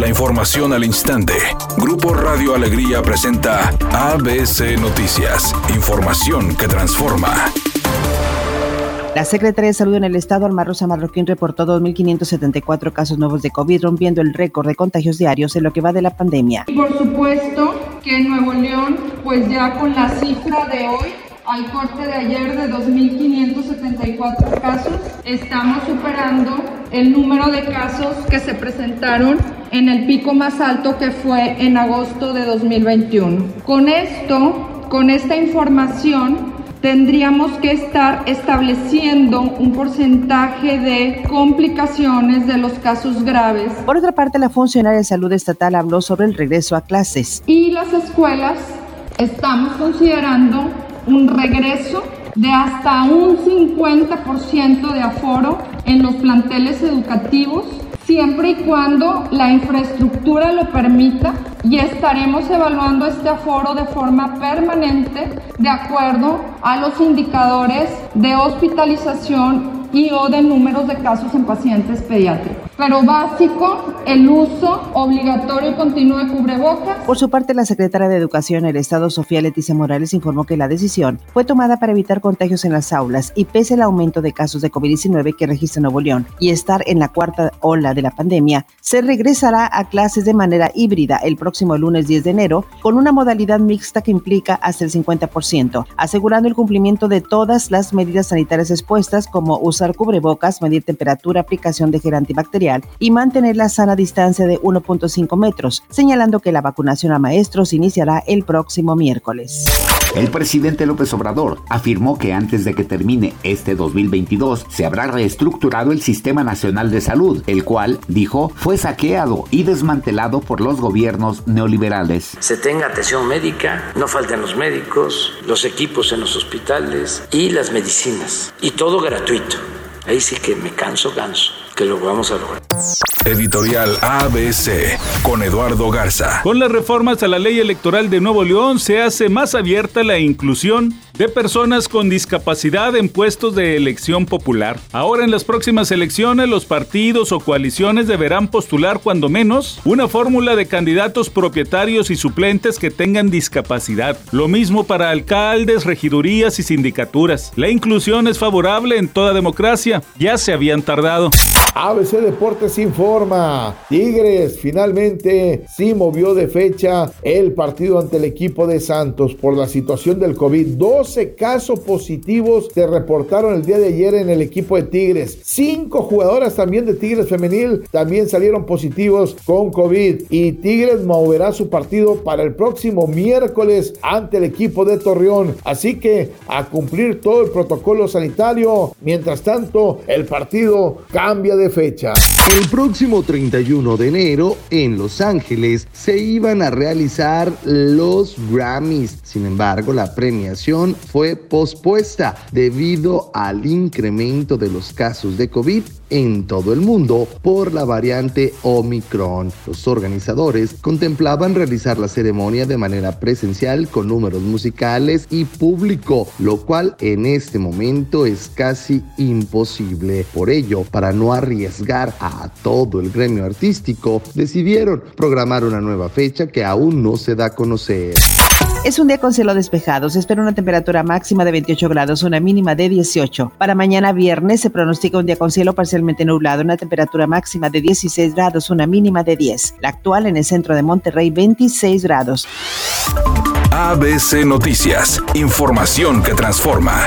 La información al instante. Grupo Radio Alegría presenta ABC Noticias. Información que transforma. La Secretaría de Salud en el Estado, Alma Rosa Marroquín, reportó 2.574 casos nuevos de COVID, rompiendo el récord de contagios diarios en lo que va de la pandemia. Por supuesto que en Nuevo León, pues ya con la cifra de hoy, al corte de ayer de 2.574 casos, estamos superando el número de casos que se presentaron en el pico más alto que fue en agosto de 2021. Con esto, con esta información, tendríamos que estar estableciendo un porcentaje de complicaciones de los casos graves. Por otra parte, la funcionaria de salud estatal habló sobre el regreso a clases. Y las escuelas estamos considerando un regreso de hasta un 50% de aforo en los planteles educativos, siempre y cuando la infraestructura lo permita, y estaremos evaluando este aforo de forma permanente de acuerdo a los indicadores de hospitalización y o de números de casos en pacientes pediátricos. Pero básico el uso obligatorio y continuo de cubrebocas. Por su parte, la secretaria de Educación del Estado, Sofía Leticia Morales, informó que la decisión fue tomada para evitar contagios en las aulas y pese al aumento de casos de COVID-19 que registra Nuevo León y estar en la cuarta ola de la pandemia, se regresará a clases de manera híbrida el próximo lunes 10 de enero con una modalidad mixta que implica hasta el 50%, asegurando el cumplimiento de todas las medidas sanitarias expuestas como usar cubrebocas, medir temperatura, aplicación de gel antibacterial y mantener la sana distancia de 1.5 metros, señalando que la vacunación a maestros iniciará el próximo miércoles. El presidente López Obrador afirmó que antes de que termine este 2022 se habrá reestructurado el Sistema Nacional de Salud, el cual, dijo, fue saqueado y desmantelado por los gobiernos neoliberales. Se tenga atención médica, no falten los médicos, los equipos en los hospitales y las medicinas, y todo gratuito. Ahí sí que me canso, canso lo vamos a lograr. Editorial ABC con Eduardo Garza. Con las reformas a la ley electoral de Nuevo León se hace más abierta la inclusión de personas con discapacidad en puestos de elección popular. Ahora en las próximas elecciones los partidos o coaliciones deberán postular cuando menos una fórmula de candidatos propietarios y suplentes que tengan discapacidad. Lo mismo para alcaldes, regidurías y sindicaturas. La inclusión es favorable en toda democracia. Ya se habían tardado. ABC Deportes informa. Tigres finalmente sí movió de fecha el partido ante el equipo de Santos por la situación del COVID. 12 casos positivos se reportaron el día de ayer en el equipo de Tigres. Cinco jugadoras también de Tigres femenil también salieron positivos con COVID. Y Tigres moverá su partido para el próximo miércoles ante el equipo de Torreón. Así que a cumplir todo el protocolo sanitario. Mientras tanto, el partido cambia de fecha. El próximo 31 de enero en Los Ángeles se iban a realizar los Grammys. Sin embargo, la premiación fue pospuesta debido al incremento de los casos de COVID en todo el mundo por la variante Omicron. Los organizadores contemplaban realizar la ceremonia de manera presencial con números musicales y público, lo cual en este momento es casi imposible. Por ello, para no arriesgar a todo el gremio artístico, decidieron programar una nueva fecha que aún no se da a conocer. Es un día con cielo despejado. Se espera una temperatura máxima de 28 grados, una mínima de 18. Para mañana viernes se pronostica un día con cielo parcialmente nublado, una temperatura máxima de 16 grados, una mínima de 10. La actual en el centro de Monterrey, 26 grados. ABC Noticias. Información que transforma.